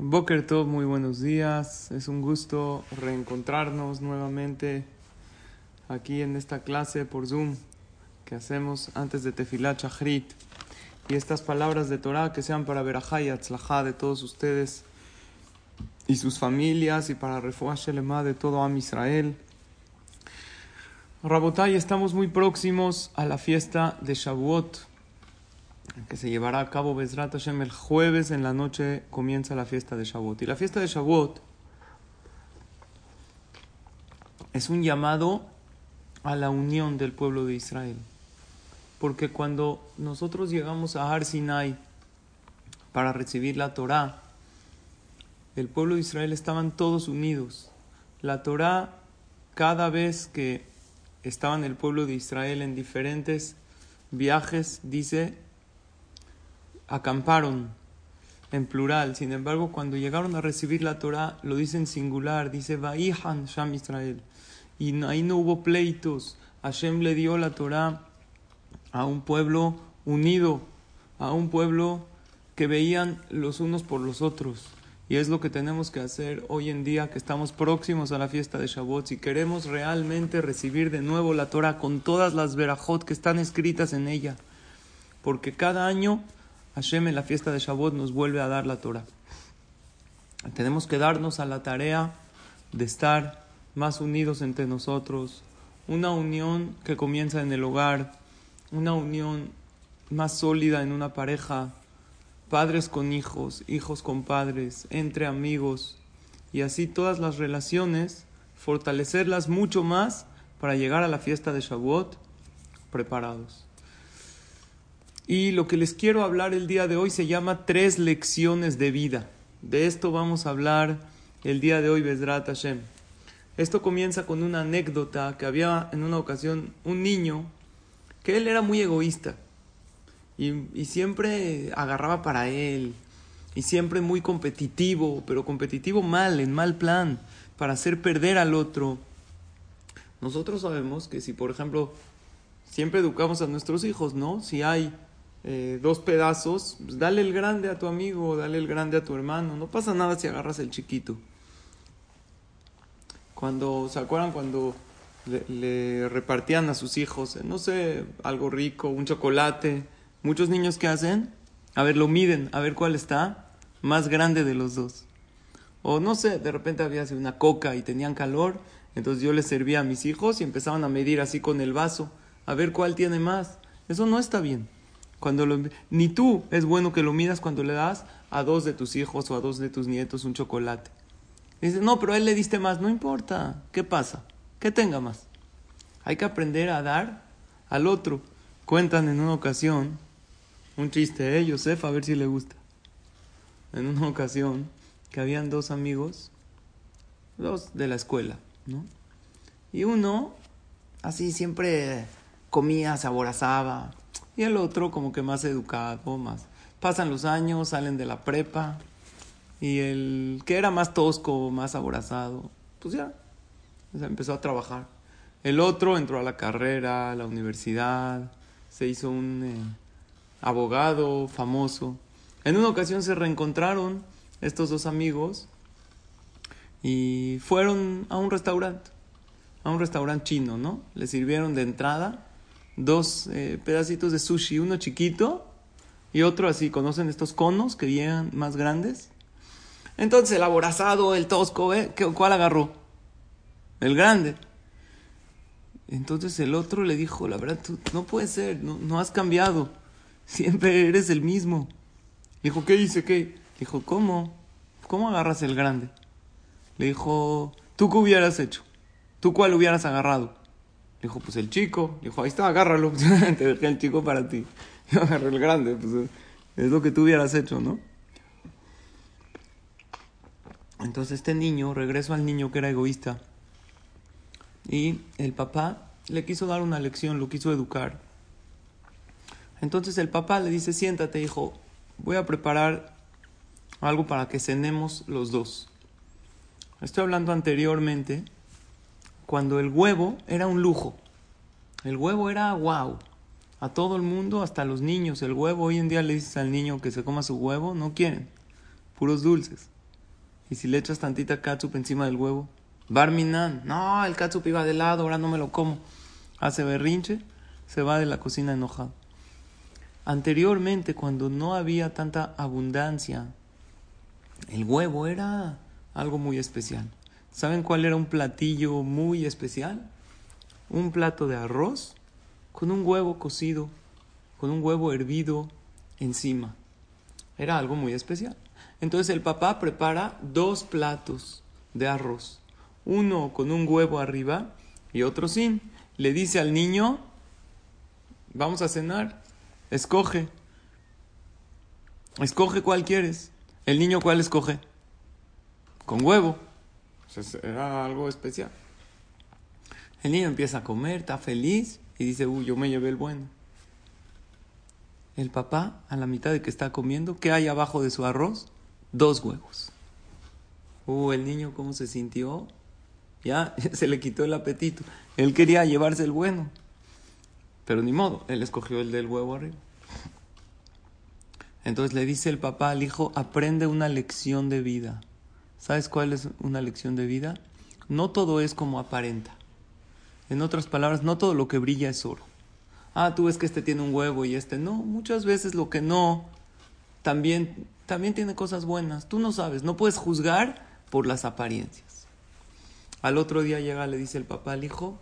Boker Tov, muy buenos días. Es un gusto reencontrarnos nuevamente aquí en esta clase por Zoom que hacemos antes de Tefilat Shachrit. Y estas palabras de Torah que sean para Berajá y Atzlajá de todos ustedes y sus familias y para Refuah Shelema de todo Am Israel. Rabotai, estamos muy próximos a la fiesta de Shavuot que se llevará a cabo Bezrat Hashem el jueves en la noche comienza la fiesta de Shavuot. Y la fiesta de Shavuot es un llamado a la unión del pueblo de Israel. Porque cuando nosotros llegamos a Har Sinai para recibir la Torá, el pueblo de Israel estaban todos unidos. La Torá, cada vez que estaban el pueblo de Israel en diferentes viajes, dice acamparon en plural. Sin embargo, cuando llegaron a recibir la Torah, lo dice en singular, dice Vaihan Sham Israel. Y ahí no hubo pleitos. Hashem le dio la Torah a un pueblo unido, a un pueblo que veían los unos por los otros. Y es lo que tenemos que hacer hoy en día que estamos próximos a la fiesta de Shavuot. Si queremos realmente recibir de nuevo la Torah con todas las verajot que están escritas en ella. Porque cada año Hashem en la fiesta de Shavuot nos vuelve a dar la Torah. Tenemos que darnos a la tarea de estar más unidos entre nosotros, una unión que comienza en el hogar, una unión más sólida en una pareja, padres con hijos, hijos con padres, entre amigos, y así todas las relaciones, fortalecerlas mucho más para llegar a la fiesta de Shavuot preparados. Y lo que les quiero hablar el día de hoy se llama tres lecciones de vida. De esto vamos a hablar el día de hoy, Bezrat Hashem. Esto comienza con una anécdota que había en una ocasión un niño que él era muy egoísta y, y siempre agarraba para él y siempre muy competitivo, pero competitivo mal, en mal plan, para hacer perder al otro. Nosotros sabemos que si, por ejemplo, siempre educamos a nuestros hijos, ¿no? Si hay eh, dos pedazos, pues dale el grande a tu amigo, dale el grande a tu hermano. No pasa nada si agarras el chiquito. Cuando, ¿se acuerdan cuando le, repartían a sus hijos, eh, no sé, algo rico, un chocolate? Muchos niños que hacen, a ver, lo miden, a ver cuál está más grande de los dos. O no sé, de repente había una coca y tenían calor, entonces yo les servía a mis hijos y empezaban a medir así con el vaso, a ver cuál tiene más. Eso no está bien. Cuando ni tú es bueno que lo midas cuando le das a dos de tus hijos o a dos de tus nietos un chocolate. Dice, no, pero a él le diste más, no importa. ¿Qué pasa? Que tenga más. Hay que aprender a dar al otro. Cuentan en una ocasión un chiste, ¿eh? Yosef, a ver si le gusta. En una ocasión que habían dos amigos, dos de la escuela, ¿no? Y uno, así siempre comía, se aborazaba, y el otro como que más educado, más. Pasan los años, salen de la prepa y el que era más tosco, más aborazado, pues ya, empezó a trabajar. El otro entró a la carrera, a la universidad, se hizo un eh, abogado famoso. En una ocasión se reencontraron estos dos amigos y fueron a un restaurante, a un restaurante chino, ¿no? Le sirvieron de entrada dos eh, pedacitos de sushi, uno chiquito y otro así. ¿Conocen estos conos que vienen más grandes? Entonces el aborazado, el tosco, ¿eh? ¿cuál agarró? El grande. Entonces el otro le dijo, la verdad, tú no puede ser, no, no has cambiado. Siempre eres el mismo. Dijo, ¿qué hice? ¿Qué? Dijo, ¿cómo? ¿Cómo agarras el grande? Le dijo, ¿tú qué hubieras hecho? ¿Tú cuál hubieras agarrado? Dijo, pues el chico. dijo, ahí está, agárralo. Te dejé el chico para ti. Yo agarré el grande. Pues es lo que tú hubieras hecho, ¿no? Entonces este niño, regreso al niño que era egoísta, y el papá le quiso dar una lección, lo quiso educar. Entonces el papá le dice, siéntate hijo, voy a preparar algo para que cenemos los dos. Estoy hablando anteriormente, cuando el huevo era un lujo. El huevo era wow. A todo el mundo, hasta los niños. El huevo, hoy en día le dices al niño que se coma su huevo, no quieren. Puros dulces. Y si le echas tantita catsup encima del huevo, Barminan, no, el catsup iba de lado, ahora no me lo como. Hace berrinche, se va de la cocina enojado. Anteriormente, cuando no había tanta abundancia, el huevo era algo muy especial. ¿Saben cuál era un platillo muy especial? Un plato de arroz con un huevo cocido, con un huevo hervido encima. Era algo muy especial. Entonces el papá prepara dos platos de arroz, uno con un huevo arriba y otro sin. Le dice al niño, vamos a cenar, escoge, escoge cuál quieres. El niño cuál escoge? Con huevo. Era algo especial. El niño empieza a comer, está feliz y dice, uy, yo me llevé el bueno. El papá, a la mitad de que está comiendo, ¿qué hay abajo de su arroz? Dos huevos. Uh, el niño cómo se sintió. Ya se le quitó el apetito. Él quería llevarse el bueno. Pero ni modo, él escogió el del huevo arriba. Entonces le dice el papá al hijo, aprende una lección de vida. ¿Sabes cuál es una lección de vida? No todo es como aparenta. En otras palabras, no todo lo que brilla es oro. Ah, tú ves que este tiene un huevo y este no. Muchas veces lo que no también, también tiene cosas buenas. Tú no sabes, no puedes juzgar por las apariencias. Al otro día llega, le dice el papá al hijo,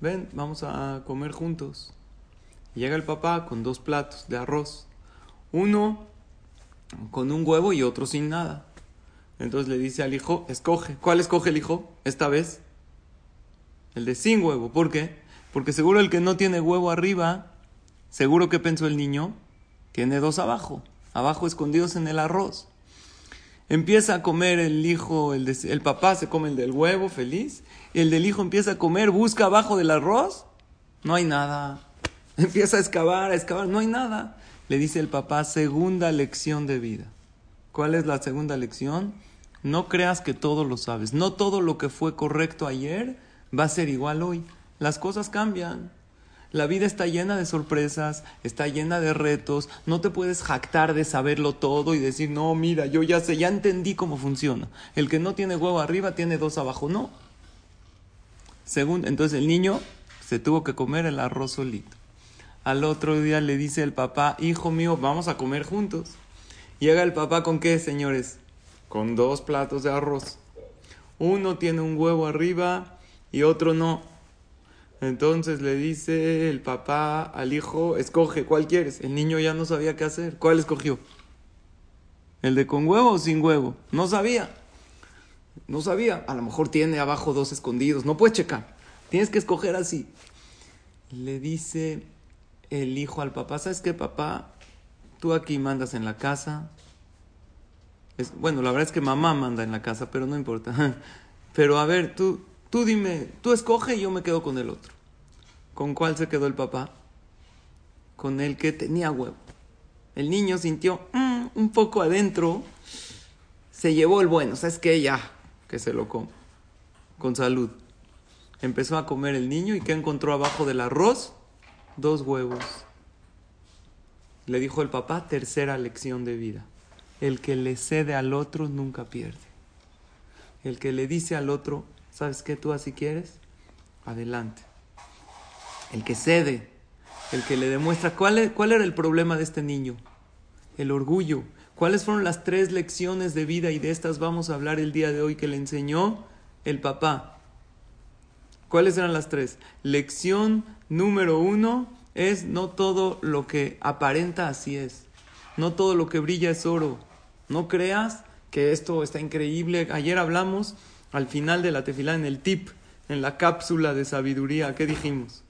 ven, vamos a comer juntos. Llega el papá con dos platos de arroz. Uno con un huevo y otro sin nada. Entonces le dice al hijo, escoge. ¿Cuál escoge el hijo esta vez? El de sin huevo. ¿Por qué? Porque seguro el que no tiene huevo arriba, seguro que pensó el niño, tiene dos abajo, abajo escondidos en el arroz. Empieza a comer el hijo, el, el papá se come el del huevo, feliz. Y el del hijo empieza a comer, busca abajo del arroz, no hay nada. Empieza a excavar, a excavar, no hay nada. Le dice el papá, segunda lección de vida. ¿Cuál es la segunda lección? No creas que todo lo sabes. No todo lo que fue correcto ayer va a ser igual hoy. Las cosas cambian. La vida está llena de sorpresas, está llena de retos. No te puedes jactar de saberlo todo y decir, no, mira, yo ya sé, ya entendí cómo funciona. El que no tiene huevo arriba tiene dos abajo. No. Según, entonces el niño se tuvo que comer el arroz solito. Al otro día le dice el papá, hijo mío, vamos a comer juntos. Llega el papá con qué, señores? Con dos platos de arroz. Uno tiene un huevo arriba y otro no. Entonces le dice el papá al hijo, escoge, ¿cuál quieres? El niño ya no sabía qué hacer. ¿Cuál escogió? ¿El de con huevo o sin huevo? No sabía. No sabía. A lo mejor tiene abajo dos escondidos. No puedes checar. Tienes que escoger así. Le dice el hijo al papá, ¿sabes qué, papá? Tú aquí mandas en la casa. Es, bueno, la verdad es que mamá manda en la casa, pero no importa. Pero a ver, tú, Tú dime, tú escoge y yo me quedo con el otro. ¿Con cuál se quedó el papá? Con el que tenía huevo. El niño sintió mm, un poco adentro, se llevó el bueno, ¿sabes qué? Ya, que se lo come. Con salud. Empezó a comer el niño y ¿qué encontró abajo del arroz? Dos huevos. Le dijo el papá, tercera lección de vida. El que le cede al otro nunca pierde. El que le dice al otro, ¿Sabes qué? Tú así quieres. Adelante. El que cede, el que le demuestra cuál, cuál era el problema de este niño. El orgullo. ¿Cuáles fueron las tres lecciones de vida y de estas vamos a hablar el día de hoy que le enseñó el papá? ¿Cuáles eran las tres? Lección número uno es no todo lo que aparenta así es. No todo lo que brilla es oro. No creas que esto está increíble. Ayer hablamos al final de la tefilá, en el tip, en la cápsula de sabiduría, ¿qué dijimos?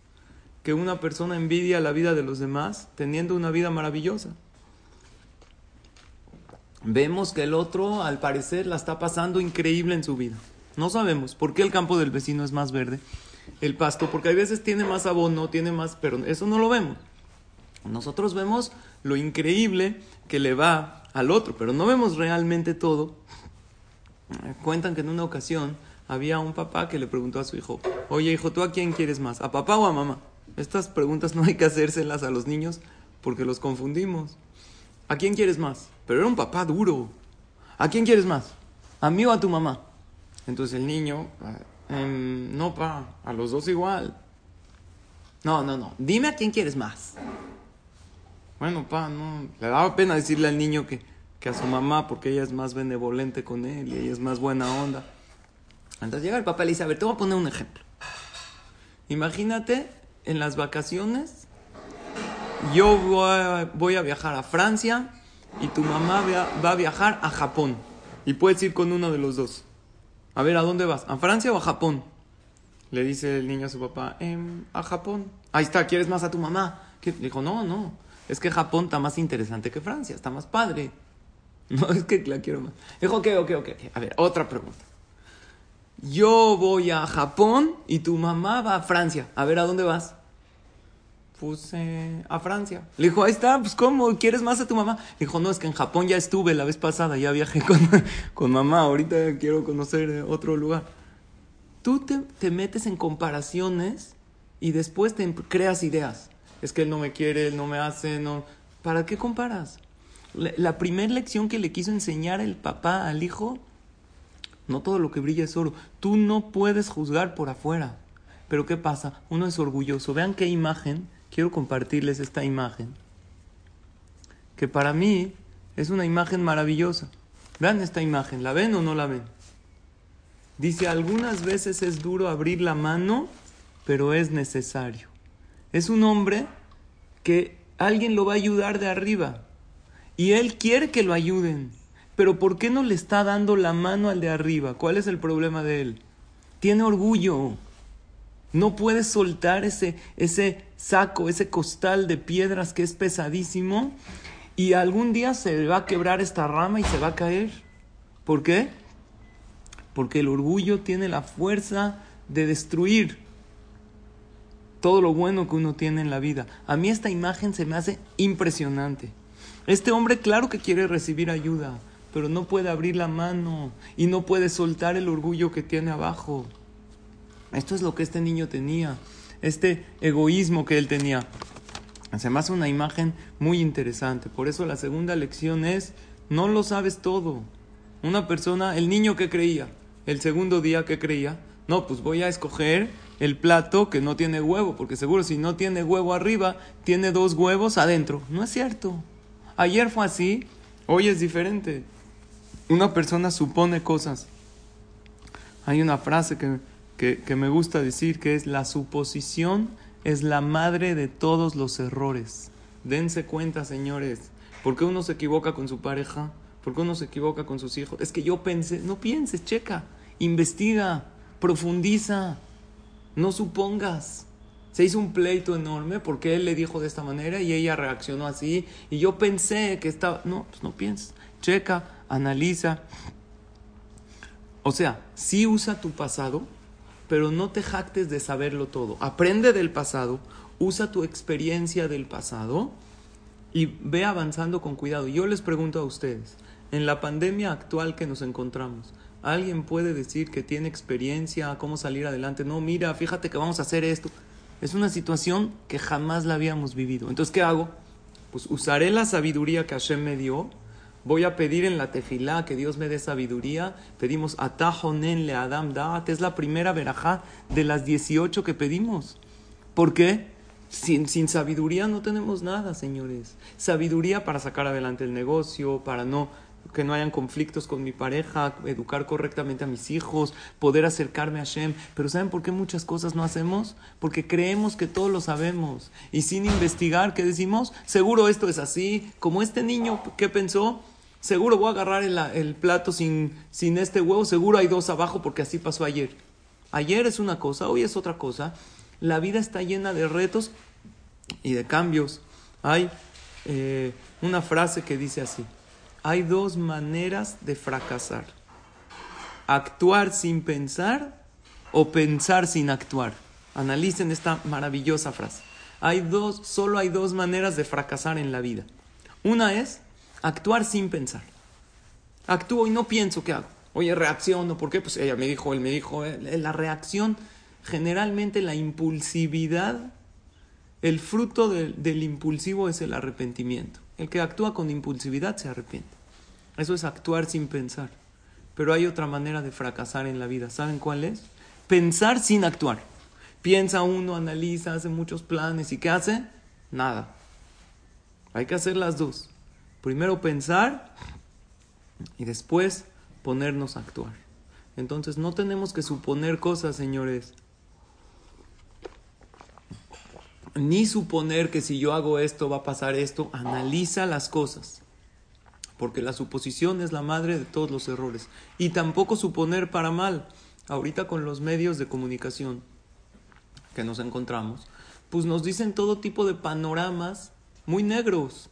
Que una persona envidia la vida de los demás teniendo una vida maravillosa. vemos que el otro, al parecer, la está pasando increíble en su vida. No sabemos por qué el campo del vecino es más verde, el pasto, porque a veces tiene más abono, tiene más, pero eso no lo vemos. Nosotros vemos lo increíble que le va al otro, pero no vemos realmente todo. Cuentan que en una ocasión había un papá que le preguntó a su hijo, oye hijo, ¿tú a quién quieres más? ¿A papá o a mamá? Estas preguntas no hay que hacérselas a los niños porque los confundimos. ¿A quién quieres más? Pero era un papá duro. ¿A quién quieres más? ¿A mí o a tu mamá? Entonces el niño, em, no, pa, a los dos igual. No, no, no. Dime a quién quieres más. Bueno, pa, no. Le daba pena decirle al niño que, que a su mamá, porque ella es más benevolente con él y ella es más buena onda. Entonces llega el papá y le dice, a ver, te voy a poner un ejemplo. Imagínate en las vacaciones, yo voy a, viajar a Francia y tu mamá va a viajar a Japón. Y puedes ir con uno de los dos. A ver, ¿a dónde vas? ¿A Francia o a Japón? Le dice el niño a su papá, em, a Japón. Ahí está, ¿quieres más a tu mamá? Le dijo, no, no, es que Japón está más interesante que Francia, está más padre. No, es que la quiero más. Dijo, ok, ok, ok. A ver, otra pregunta yo voy a Japón y tu mamá va a Francia. A ver, ¿a dónde vas? Pues eh, a Francia. Le dijo, ahí está, pues ¿cómo? ¿Quieres más a tu mamá? Le dijo, no, es que en Japón ya estuve la vez pasada, ya viajé con, con mamá, ahorita quiero conocer eh, otro lugar. Tú te, te, metes en comparaciones y después te creas ideas. Es que él no me quiere, él no me hace, no. ¿Para qué comparas? La primera lección que le quiso enseñar el papá al hijo no todo lo que brilla es oro. Tú no puedes juzgar por afuera. Pero ¿qué pasa? Uno es orgulloso. Vean qué imagen. Quiero compartirles esta imagen. Que para mí es una imagen maravillosa. Vean esta imagen. ¿La ven o no la ven? Dice, algunas veces es duro abrir la mano, pero es necesario. Es un hombre que alguien lo va a ayudar de arriba. Y él quiere que lo ayuden. Pero ¿por qué no le está dando la mano al de arriba? ¿Cuál es el problema de él? Tiene orgullo. No puede soltar ese, ese saco, ese costal de piedras que es pesadísimo y algún día se va a quebrar esta rama y se va a caer. ¿Por qué? Porque el orgullo tiene la fuerza de destruir todo lo bueno que uno tiene en la vida. A mí esta imagen se me hace impresionante. Este hombre claro que quiere recibir ayuda, pero no puede abrir la mano y no puede soltar el orgullo que tiene abajo. Esto es lo que este niño tenía, este egoísmo que él tenía. Se me hace una imagen muy interesante. Por eso la segunda lección es, no lo sabes todo. Una persona, el niño que creía, el segundo día que creía, no, pues voy a escoger el plato que no tiene huevo, porque seguro si no tiene huevo arriba, tiene dos huevos adentro. No es cierto. Ayer fue así, hoy es diferente una persona supone cosas. Hay una frase que, que, me gusta decir que es la suposición es la madre de todos los errores. Dense cuenta, señores, ¿por qué uno se equivoca con su pareja? ¿Por qué uno se equivoca con sus hijos? Es que yo pensé, no pienses, checa, investiga, profundiza, no supongas. Se hizo un pleito enorme porque él le dijo de esta manera y ella reaccionó así y yo pensé que estaba... No, pues no pienses, checa, analiza. O sea, sí usa tu pasado, pero no te jactes de saberlo todo. Aprende del pasado, usa tu experiencia del pasado y ve avanzando con cuidado. Yo les pregunto a ustedes, en la pandemia actual que nos encontramos, ¿alguien puede decir que tiene experiencia cómo salir adelante? No, mira, fíjate que vamos a hacer esto. Es una situación que jamás la habíamos vivido. Entonces, ¿qué hago? Pues usaré la sabiduría que Hashem me dio Voy a pedir en la tefilá que Dios me dé sabiduría. Pedimos atajonen le adam da'at. Es la primera verajá de las 18 que pedimos. ¿Por qué? Sin, sin sabiduría no tenemos nada, señores. Sabiduría para sacar adelante el negocio, para no que no hayan conflictos con mi pareja, educar correctamente a mis hijos, poder acercarme a Shem. Pero ¿saben por qué muchas cosas no hacemos? Porque creemos que todo lo sabemos. Y sin investigar, ¿qué decimos? Seguro esto es así. Como este niño, ¿qué pensó? Seguro voy a agarrar el, plato sin, sin este huevo, seguro hay dos abajo porque así pasó ayer. Ayer es una cosa, hoy es otra cosa. La vida está llena de retos y de cambios. Hay eh, una frase que dice así, hay dos maneras de fracasar. Actuar sin pensar o pensar sin actuar. Analicen esta maravillosa frase. Hay dos, solo hay dos maneras de fracasar en la vida. Una es actuar sin pensar. Actúo y no pienso qué hago. Oye, reacciono, ¿por qué? Pues ella me dijo, él me dijo, eh, la reacción, generalmente la impulsividad, el fruto del impulsivo es el arrepentimiento. El que actúa con impulsividad se arrepiente. Eso es actuar sin pensar. Pero hay otra manera de fracasar en la vida. ¿Saben cuál es? Pensar sin actuar. Piensa uno, analiza, hace muchos planes y ¿qué hace? Nada. Hay que hacer las dos. Primero pensar y después ponernos a actuar. Entonces no tenemos que suponer cosas, señores. Ni suponer que si yo hago esto va a pasar esto. Analiza las cosas. Porque la suposición es la madre de todos los errores. Y tampoco suponer para mal. Ahorita con los medios de comunicación que nos encontramos, pues nos dicen todo tipo de panoramas muy negros.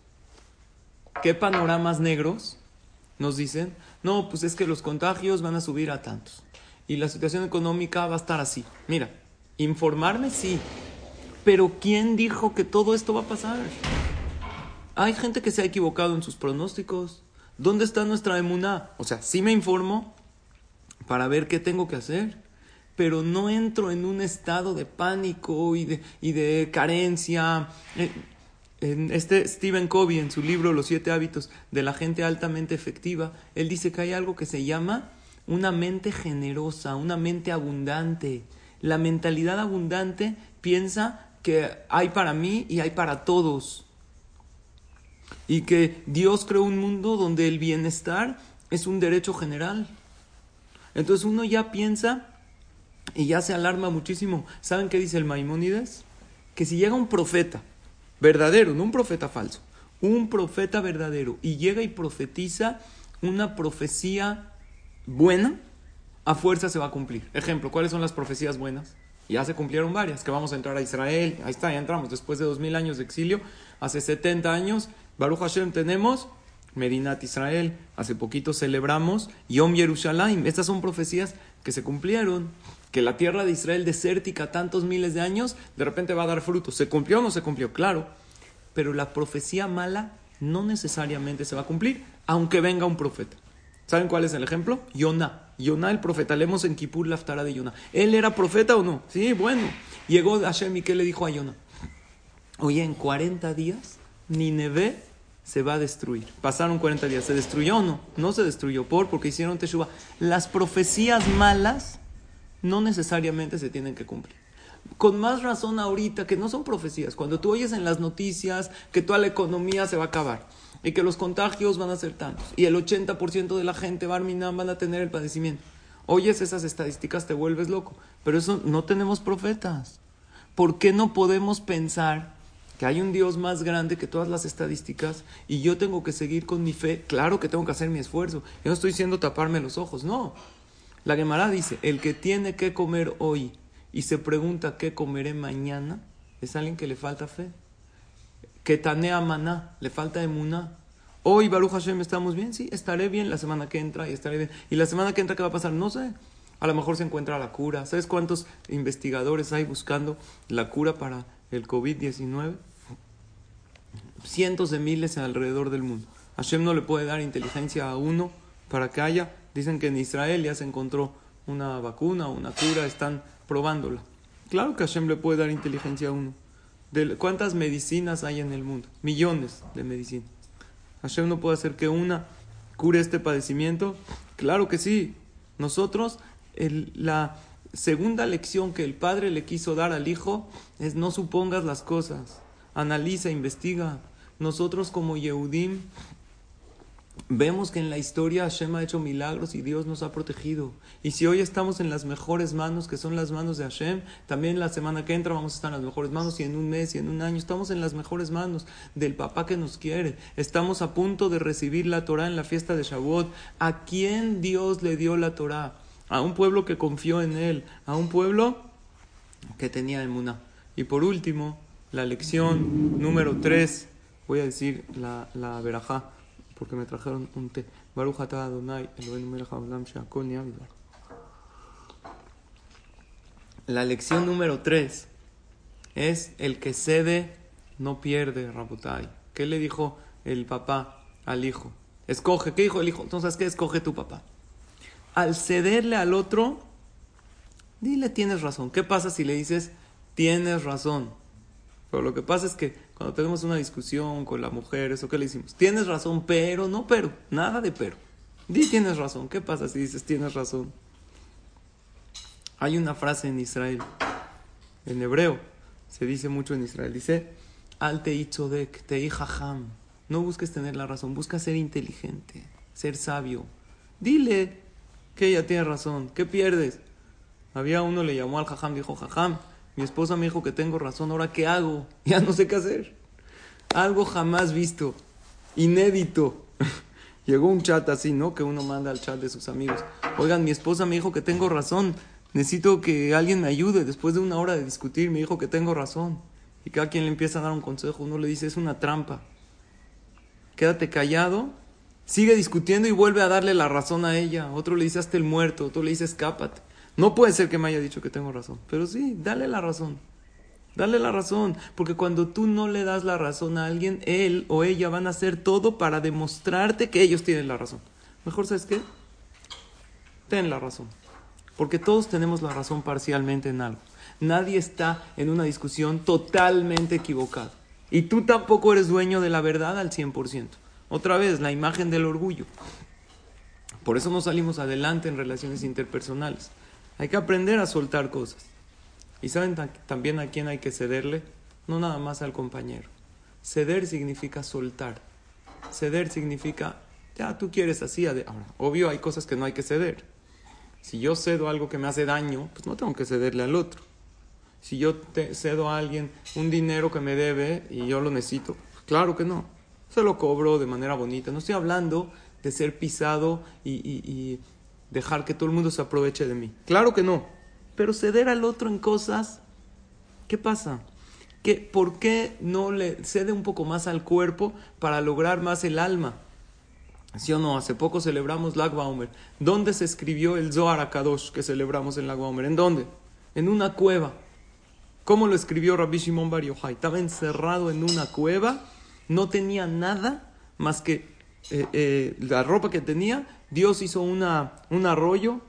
¿Qué panoramas negros? Nos dicen, no, pues es que los contagios van a subir a tantos. Y la situación económica va a estar así. Mira, informarme sí, pero ¿quién dijo que todo esto va a pasar? Hay gente que se ha equivocado en sus pronósticos. ¿Dónde está nuestra emuná? O sea, sí me informo para ver qué tengo que hacer, pero no entro en un estado de pánico y de, y de carencia. Eh, en este Stephen Covey, en su libro Los siete hábitos de la gente altamente efectiva, él dice que hay algo que se llama una mente generosa, una mente abundante. La mentalidad abundante piensa que hay para mí y hay para todos. Y que Dios creó un mundo donde el bienestar es un derecho general. Entonces uno ya piensa y ya se alarma muchísimo. ¿Saben qué dice el Maimónides? Que si llega un profeta, verdadero, no un profeta falso, un profeta verdadero, y llega y profetiza una profecía buena, a fuerza se va a cumplir. Ejemplo, ¿cuáles son las profecías buenas? Ya se cumplieron varias, que vamos a entrar a Israel, ahí está, ya entramos, después de dos mil años de exilio, hace 70 años, Baruch Hashem tenemos Medinat Israel, hace poquito celebramos Yom Yerushalayim, estas son profecías que se cumplieron que la tierra de Israel desértica tantos miles de años, de repente va a dar frutos. ¿Se cumplió o no se cumplió? Claro. Pero la profecía mala no necesariamente se va a cumplir, aunque venga un profeta. ¿Saben cuál es el ejemplo? Yonah. Yonah el profeta. Leemos en Kippur la de Yonah. ¿Él era profeta o no? Sí, bueno. Llegó Hashem y ¿qué le dijo a Yonah? Oye, en 40 días Nineveh se va a destruir. Pasaron 40 días. ¿Se destruyó o no? No se destruyó. ¿Por? Porque hicieron Teshuvah. Las profecías malas no necesariamente se tienen que cumplir. Con más razón ahorita que no son profecías, cuando tú oyes en las noticias que toda la economía se va a acabar y que los contagios van a ser tantos y el 80% de la gente Barminan van a tener el padecimiento. Oyes esas estadísticas, te vuelves loco. Pero eso no tenemos profetas. ¿Por qué no podemos pensar que hay un Dios más grande que todas las estadísticas y yo tengo que seguir con mi fe? Claro que tengo que hacer mi esfuerzo. Yo no estoy diciendo taparme los ojos, no. La Gemara dice, el que tiene que comer hoy y se pregunta qué comeré mañana, es alguien que le falta fe. Que tanea maná, le falta emuná. Hoy, Baruch Hashem, ¿estamos bien? Sí, estaré bien la semana que entra y estaré bien. ¿Y la semana que entra qué va a pasar? No sé. A lo mejor se encuentra la cura. ¿Sabes cuántos investigadores hay buscando la cura para el COVID-19? Cientos de miles alrededor del mundo. Hashem no le puede dar inteligencia a uno para que haya Dicen que en Israel ya se encontró una vacuna, una cura, están probándola. Claro que Hashem le puede dar inteligencia a uno. De ¿Cuántas medicinas hay en el mundo? Millones de medicinas. Hashem no puede hacer que una cure este padecimiento. Claro que sí. Nosotros, la segunda lección que el padre le quiso dar al hijo es no supongas las cosas. Analiza, investiga. Nosotros como Yehudim Vemos que en la historia Hashem ha hecho milagros y Dios nos ha protegido. Y si hoy estamos en las mejores manos, que son las manos de Hashem, también la semana que entra vamos a estar en las mejores manos y en un mes y en un año estamos en las mejores manos del papá que nos quiere. Estamos a punto de recibir la Torah en la fiesta de Shavuot. ¿A quién Dios le dio la Torah? a un pueblo que confió en él, a un pueblo que tenía emuná. Y por último, la lección número 3, voy a decir la, la verajá, porque me trajeron un té. Baruch Adonai, La lección número 3 es el que cede no pierde, Rabotai. ¿Qué le dijo el papá al hijo? Escoge, ¿qué dijo el hijo? Entonces, ¿qué escoge tu papá? Al cederle al otro, dile tienes razón. ¿Qué pasa si le dices tienes razón? Pero lo que pasa es que cuando tenemos una discusión con la mujer, ¿eso qué le decimos? Tienes razón, pero, no pero, nada de pero. Di tienes razón. ¿Qué pasa si dices tienes razón? Hay una frase en Israel, en hebreo, se dice mucho en Israel, dice, al teitzodek, tei jajam. No busques tener la razón, busca ser inteligente, ser sabio. Dile que ella tiene razón, ¿qué pierdes? Había uno le llamó al jajam, dijo, jajam, mi esposa me dijo que tengo razón, ahora qué hago? Ya no sé qué hacer. Algo jamás visto, inédito. Llegó un chat así, ¿no? Que uno manda al chat de sus amigos. Oigan, mi esposa me dijo que tengo razón. Necesito que alguien me ayude. Después de una hora de discutir, me dijo que tengo razón. Y cada quien le empieza a dar un consejo. Uno le dice, es una trampa. Quédate callado. Sigue discutiendo y vuelve a darle la razón a ella. Otro le dice, hasta el muerto. Otro le dice, escápate. No puede ser que me haya dicho que tengo razón. Pero sí, dale la razón. Dale la razón. Porque cuando tú no le das la razón a alguien, él o ella van a hacer todo para demostrarte que ellos tienen la razón. Mejor, ¿sabes qué? Ten la razón. Porque todos tenemos la razón parcialmente en algo. Nadie está en una discusión totalmente equivocado. Y tú tampoco eres dueño de la verdad al 100%. Otra vez, la imagen del orgullo. Por eso no salimos adelante en relaciones interpersonales. Hay que aprender a soltar cosas. ¿Y saben también a quién hay que cederle? No nada más al compañero. Ceder significa soltar. Ceder significa, ya tú quieres así. Ahora, obvio hay cosas que no hay que ceder. Si yo cedo algo que me hace daño, pues no tengo que cederle al otro. Si yo te cedo a alguien un dinero que me debe y yo lo necesito, claro que no. Se lo cobro de manera bonita. No estoy hablando de ser pisado y, dejar que todo el mundo se aproveche de mí. Claro que no. Pero ceder al otro en cosas, ¿qué pasa? ¿Qué, ¿Por qué no le cede un poco más al cuerpo para lograr más el alma? ¿Sí o no? Hace poco celebramos Lag Baumer. ¿Dónde se escribió el Zohar Akadosh que celebramos en Lag Baumer? ¿En dónde? En una cueva. ¿Cómo lo escribió Rabbi Shimon Bar? Estaba encerrado en una cueva, no tenía nada más que eh, eh, la ropa que tenía. Dios hizo una, un arroyo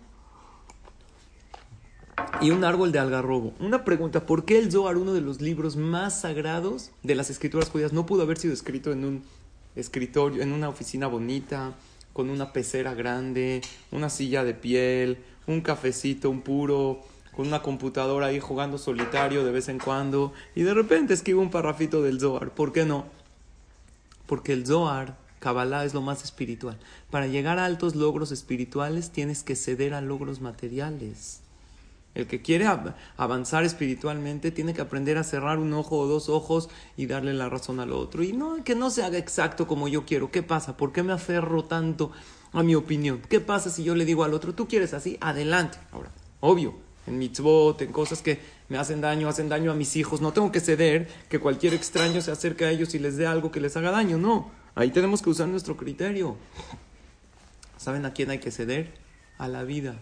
y un árbol de algarrobo. Una pregunta, ¿por qué el Zohar, uno de los libros más sagrados de las escrituras judías, no pudo haber sido escrito en un escritorio, en una oficina bonita, con una pecera grande, una silla de piel, un cafecito, un puro, con una computadora ahí jugando solitario de vez en cuando, y de repente escribo un parrafito del Zohar. ¿Por qué no? Porque el Zohar, Kabbalah, es lo más espiritual. Para llegar a altos logros espirituales tienes que ceder a logros materiales. El que quiere avanzar espiritualmente tiene que aprender a cerrar un ojo o dos ojos y darle la razón al otro. Y no, que no se haga exacto como yo quiero. ¿Qué pasa? ¿Por qué me aferro tanto a mi opinión? ¿Qué pasa si yo le digo al otro, tú quieres así? Adelante. Ahora, obvio, en mitzvot, en cosas que me hacen daño, hacen daño a mis hijos, no tengo que ceder que cualquier extraño se acerque a ellos y les dé algo que les haga daño. No, ahí tenemos que usar nuestro criterio. ¿Saben a quién hay que ceder? A la vida.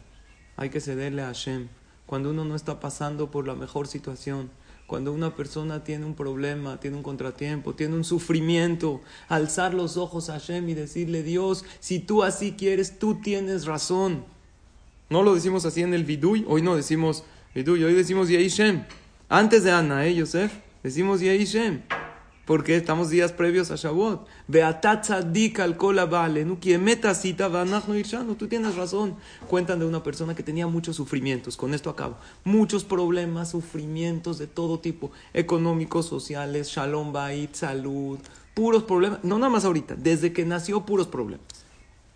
Hay que cederle a Hashem cuando uno no está pasando por la mejor situación, cuando una persona tiene un problema, tiene un contratiempo, tiene un sufrimiento, alzar los ojos a Hashem y decirle, Dios, si tú así quieres, tú tienes razón. No lo decimos así en el Viduy, hoy no decimos Viduy, hoy decimos Yehishem. Antes de Ana, ¿eh, Yosef? Decimos Yehishem porque estamos días previos a Shavuot. Tú tienes razón. Cuentan de una persona que tenía muchos sufrimientos. Con esto acabo. Muchos problemas, sufrimientos de todo tipo. Económicos, sociales, shalom bait, salud. Puros problemas. No nada más ahorita. Desde que nació, puros problemas.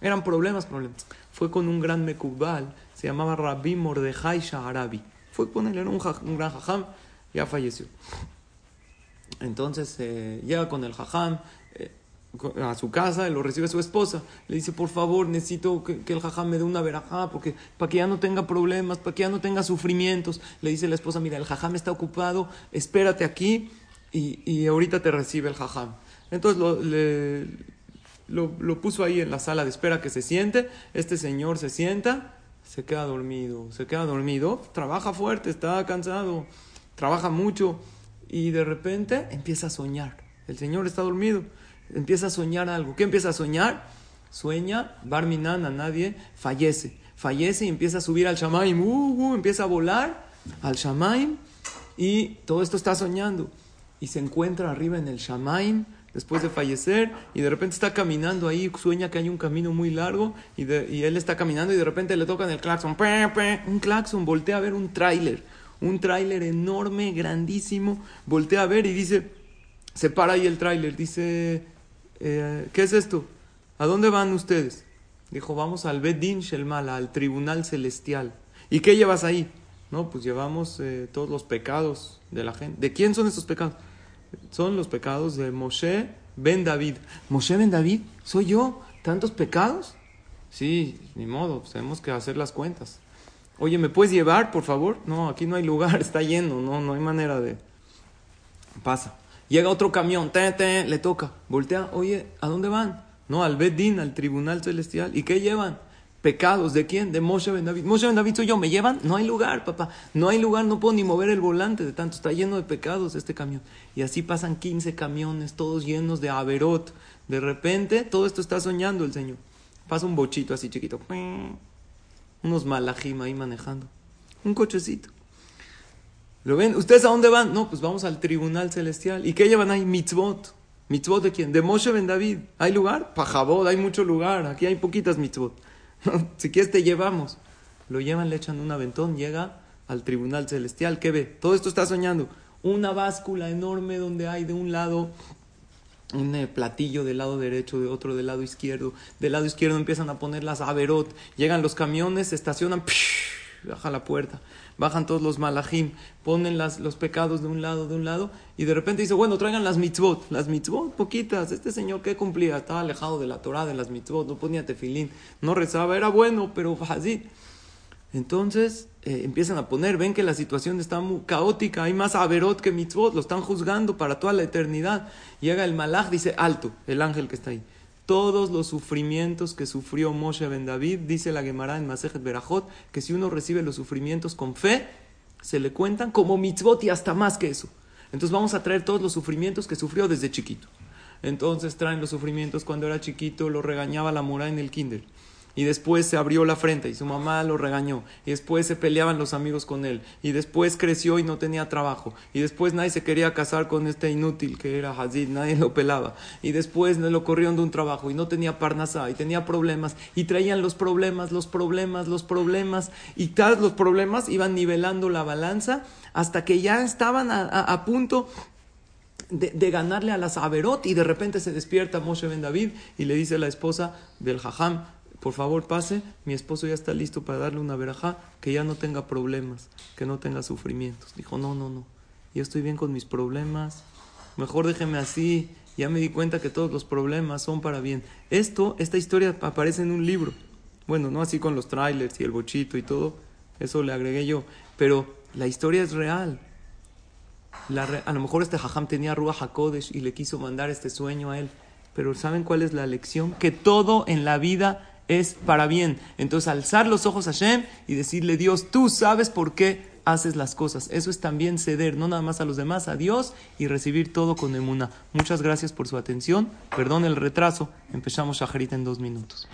Eran problemas, problemas. Fue con un gran mekubal. Se llamaba Rabbi Mordejai Shaharabi. Fue con él. Era un, un gran jajam. Ya falleció. Entonces eh, llega con el jajam eh, a su casa, y lo recibe su esposa. Le dice, por favor, necesito que, el jajam me dé una verajá, porque para que ya no tenga problemas, para que ya no tenga sufrimientos. Le dice la esposa, mira, el jajam está ocupado, espérate aquí y, y ahorita te recibe el jajam. Entonces le, lo, lo puso ahí en la sala de espera que se siente. Este señor se sienta, se queda dormido, se queda dormido, trabaja fuerte, está cansado, trabaja mucho y de repente empieza a soñar. El señor está dormido, empieza a soñar algo. ¿Qué empieza a soñar? Sueña, Barminan a nadie, fallece. Fallece y empieza a subir al Shamaim, uh, uh, empieza a volar al Shamaim y todo esto está soñando. Y se encuentra arriba en el Shamaim después de fallecer y de repente está caminando ahí, sueña que hay un camino muy largo y, y él está caminando y de repente le tocan el claxon, un claxon, voltea a ver un tráiler, un tráiler enorme, grandísimo, voltea a ver y dice, se para ahí el tráiler, dice, eh, ¿qué es esto? ¿A dónde van ustedes? Dijo, vamos al Bedin Shelmala, al tribunal celestial. ¿Y qué llevas ahí? No, pues llevamos eh, todos los pecados de la gente. ¿De quién son esos pecados? Son los pecados de Moshe ben David. ¿Moshe ben David? ¿Soy yo? ¿Tantos pecados? Sí, ni modo, tenemos que hacer las cuentas. Oye, ¿me puedes llevar, por favor? No, aquí no hay lugar, está lleno, no, no hay manera de... Pasa. Llega otro camión, te, le toca, voltea, oye, ¿a dónde van? No, al Bedín, al tribunal celestial. ¿Y qué llevan? Pecados, ¿de quién? De Moshe Ben David. Moshe Ben David soy yo, ¿me llevan? No hay lugar, papá. No hay lugar, no puedo ni mover el volante de tanto. Está lleno de pecados este camión. Y así pasan 15 camiones, todos llenos de averot. De repente, todo esto está soñando el Señor. Pasa un bochito así chiquito. Unos malajim ahí manejando. Un cochecito. ¿Lo ven? ¿Ustedes a dónde van? No, pues vamos al tribunal celestial. ¿Y qué llevan ahí? Mitzvot. ¿Mitzvot de quién? De Moshe Ben David. ¿Hay lugar? Pajabod, hay mucho lugar. Aquí hay poquitas mitzvot. si quieres te llevamos. Lo llevan, le echan un aventón, llega al tribunal celestial. ¿Qué ve? Todo esto está soñando. Una báscula enorme donde hay de un lado un eh, platillo del lado derecho, de otro del lado izquierdo. Del lado izquierdo empiezan a poner las averot. Llegan los camiones, se estacionan, baja la puerta. Bajan todos los malajim, ponen las, los pecados de un lado, de un lado, y de repente dice, bueno, traigan las mitzvot. Las mitzvot, poquitas. Este señor que cumplía, estaba alejado de la Torah, de las mitzvot, no ponía tefilín, no rezaba, era bueno, pero así. Entonces eh, empiezan a poner, ven que la situación está muy caótica, hay más averot que mitzvot, lo están juzgando para toda la eternidad. Llega el malach, dice, alto, el ángel que está ahí. Todos los sufrimientos que sufrió Moshe ben David, dice la Gemara en Masejet Berajot, que si uno recibe los sufrimientos con fe, se le cuentan como mitzvot y hasta más que eso. Entonces vamos a traer todos los sufrimientos que sufrió desde chiquito. Entonces traen los sufrimientos cuando era chiquito, lo regañaba la mora en el kinder y después se abrió la frente y su mamá lo regañó y después se peleaban los amigos con él y después creció y no tenía trabajo y después nadie se quería casar con este inútil que era Hazid, nadie lo pelaba y después lo corrieron de un trabajo y no tenía parnasá y tenía problemas y traían los problemas, los problemas, los problemas y todos los problemas iban nivelando la balanza hasta que ya estaban a, punto de, ganarle a las Averot y de repente se despierta Moshe Ben David y le dice a la esposa del Jajam, por favor pase, mi esposo ya está listo para darle una verajá, que ya no tenga problemas, que no tenga sufrimientos. Dijo, no, no, no, yo estoy bien con mis problemas, mejor déjeme así, ya me di cuenta que todos los problemas son para bien. Esto, esta historia aparece en un libro, bueno, no así con los trailers y el bochito y todo, eso le agregué yo, pero la historia es real. a lo mejor este jajam tenía Ruach HaKodesh y le quiso mandar este sueño a él, pero ¿saben cuál es la lección? Que todo en la vida es para bien. Entonces, alzar los ojos a Hashem y decirle, Dios, tú sabes por qué haces las cosas. Eso es también ceder, no nada más a los demás, a Dios y recibir todo con emuna. Muchas gracias por su atención. Perdón el retraso. Empezamos Shaharit en dos minutos.